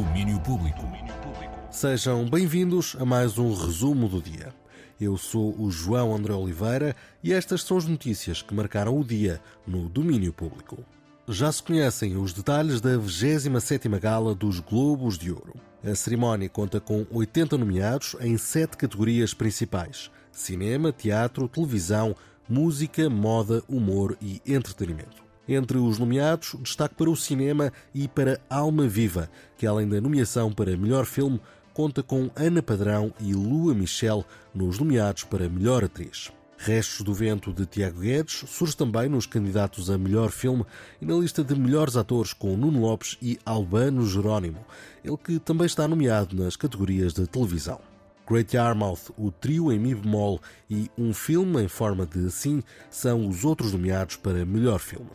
Domínio Público. Sejam bem-vindos a mais um resumo do dia. Eu sou o João André Oliveira e estas são as notícias que marcaram o dia no domínio público. Já se conhecem os detalhes da 27ª Gala dos Globos de Ouro. A cerimónia conta com 80 nomeados em sete categorias principais: cinema, teatro, televisão, música, moda, humor e entretenimento. Entre os nomeados, destaque para o cinema e para Alma Viva, que além da nomeação para melhor filme, conta com Ana Padrão e Lua Michel nos nomeados para melhor atriz. Restos do Vento de Tiago Guedes surge também nos candidatos a melhor filme e na lista de melhores atores com Nuno Lopes e Albano Jerónimo, ele que também está nomeado nas categorias de televisão. Great Yarmouth, o trio em Mi bemol e um filme em forma de assim são os outros nomeados para melhor filme.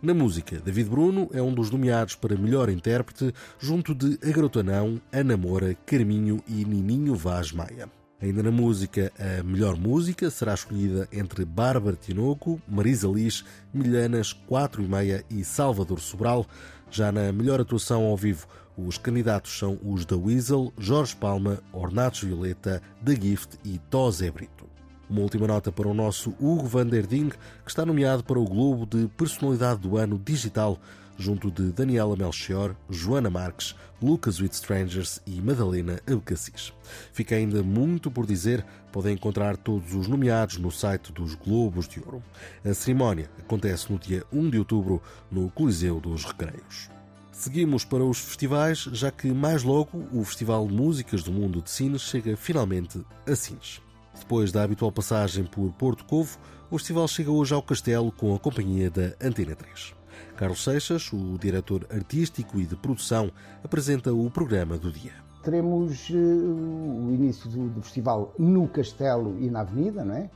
Na música, David Bruno é um dos nomeados para melhor intérprete, junto de Agrotanão, Ana Moura, Carminho e Nininho Vaz Maia. Ainda na música, a melhor música será escolhida entre Bárbara Tinoco, Marisa Liz, Milhanas, 4 e meia e Salvador Sobral. Já na melhor atuação ao vivo, os candidatos são os da Weasel, Jorge Palma, Ornatos Violeta, The Gift e Tosé Brito. Uma última nota para o nosso Hugo van der Ding, que está nomeado para o Globo de Personalidade do Ano Digital, junto de Daniela Melchior, Joana Marques, Lucas with Strangers e Madalena Abcacis. Fica ainda muito por dizer, podem encontrar todos os nomeados no site dos Globos de Ouro. A cerimónia acontece no dia 1 de outubro no Coliseu dos Recreios. Seguimos para os festivais, já que mais logo o Festival de Músicas do Mundo de Sines chega finalmente a Sines. Depois da habitual passagem por Porto Covo, o festival chega hoje ao Castelo com a companhia da Antena 3. Carlos Seixas, o diretor artístico e de produção, apresenta o programa do dia. Teremos uh, o início do, do, festival no Castelo e na Avenida, não é?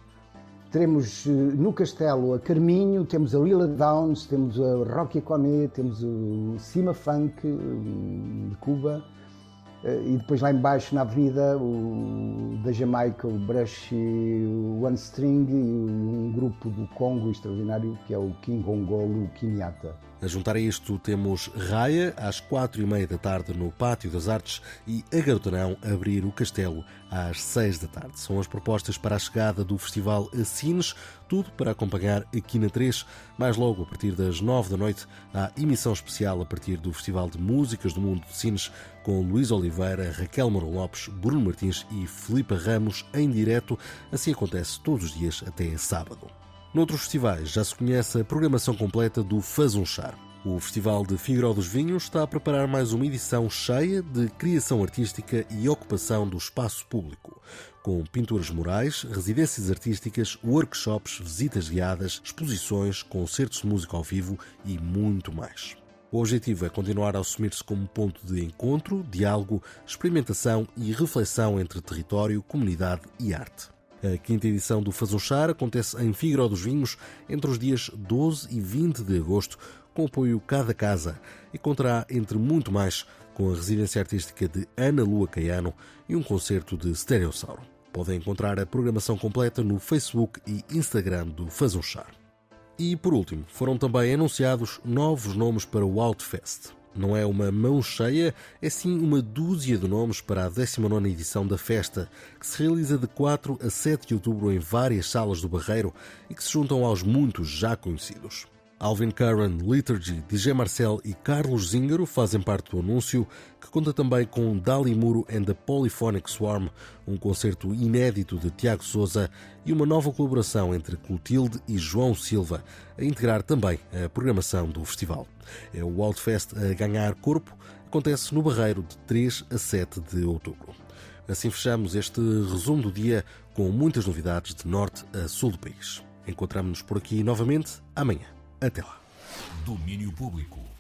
Teremos no Castelo a Carminho, temos a Lila Downs, temos a Rocky Coné, temos o Cima Funk de Cuba e depois lá embaixo na avenida o da Jamaica, o Brush, o One String e um grupo do Congo extraordinário que é o King Hongolo Kinyata. A juntar a isto temos Raia às quatro e meia da tarde no Pátio das Artes e a Garotarão abrir o castelo às seis da tarde. São as propostas para a chegada do Festival Assines, tudo para acompanhar aqui na 3. Mais logo, a partir das nove da noite, há emissão especial a partir do Festival de Músicas do Mundo de Sines com Luís Oliveira, Raquel Moro Lopes, Bruno Martins e Filipe Ramos em direto. Assim acontece todos os dias até sábado. Noutros festivais já se conhece a programação completa do Faz um Char. O Festival de Figueiró dos Vinhos está a preparar mais uma edição cheia de criação artística e ocupação do espaço público, com pinturas murais, residências artísticas, workshops, visitas guiadas, exposições, concertos de música ao vivo e muito mais. O objetivo é continuar a assumir-se como ponto de encontro, diálogo, experimentação e reflexão entre território, comunidade e arte. A quinta edição do Fazonchar acontece em Figueiró dos Vinhos entre os dias 12 e 20 de agosto, com apoio Cada Casa, e contará, entre muito mais, com a residência artística de Ana Lua Caiano e um concerto de Stereossauro. Podem encontrar a programação completa no Facebook e Instagram do Fazonchar. E, por último, foram também anunciados novos nomes para o Outfest. Não é uma mão cheia, é sim uma dúzia de nomes para a 19 edição da festa, que se realiza de 4 a 7 de outubro em várias salas do Barreiro e que se juntam aos muitos já conhecidos. Alvin Curran, Liturgy, DJ Marcel e Carlos Zingaro fazem parte do anúncio, que conta também com Dali Muro and the Polyphonic Swarm, um concerto inédito de Tiago Souza e uma nova colaboração entre Clotilde e João Silva, a integrar também a programação do festival. É o Outfest a ganhar corpo, acontece no Barreiro de 3 a 7 de outubro. Assim fechamos este resumo do dia com muitas novidades de norte a sul do país. Encontramos-nos por aqui novamente amanhã. Até lá. Domínio Público.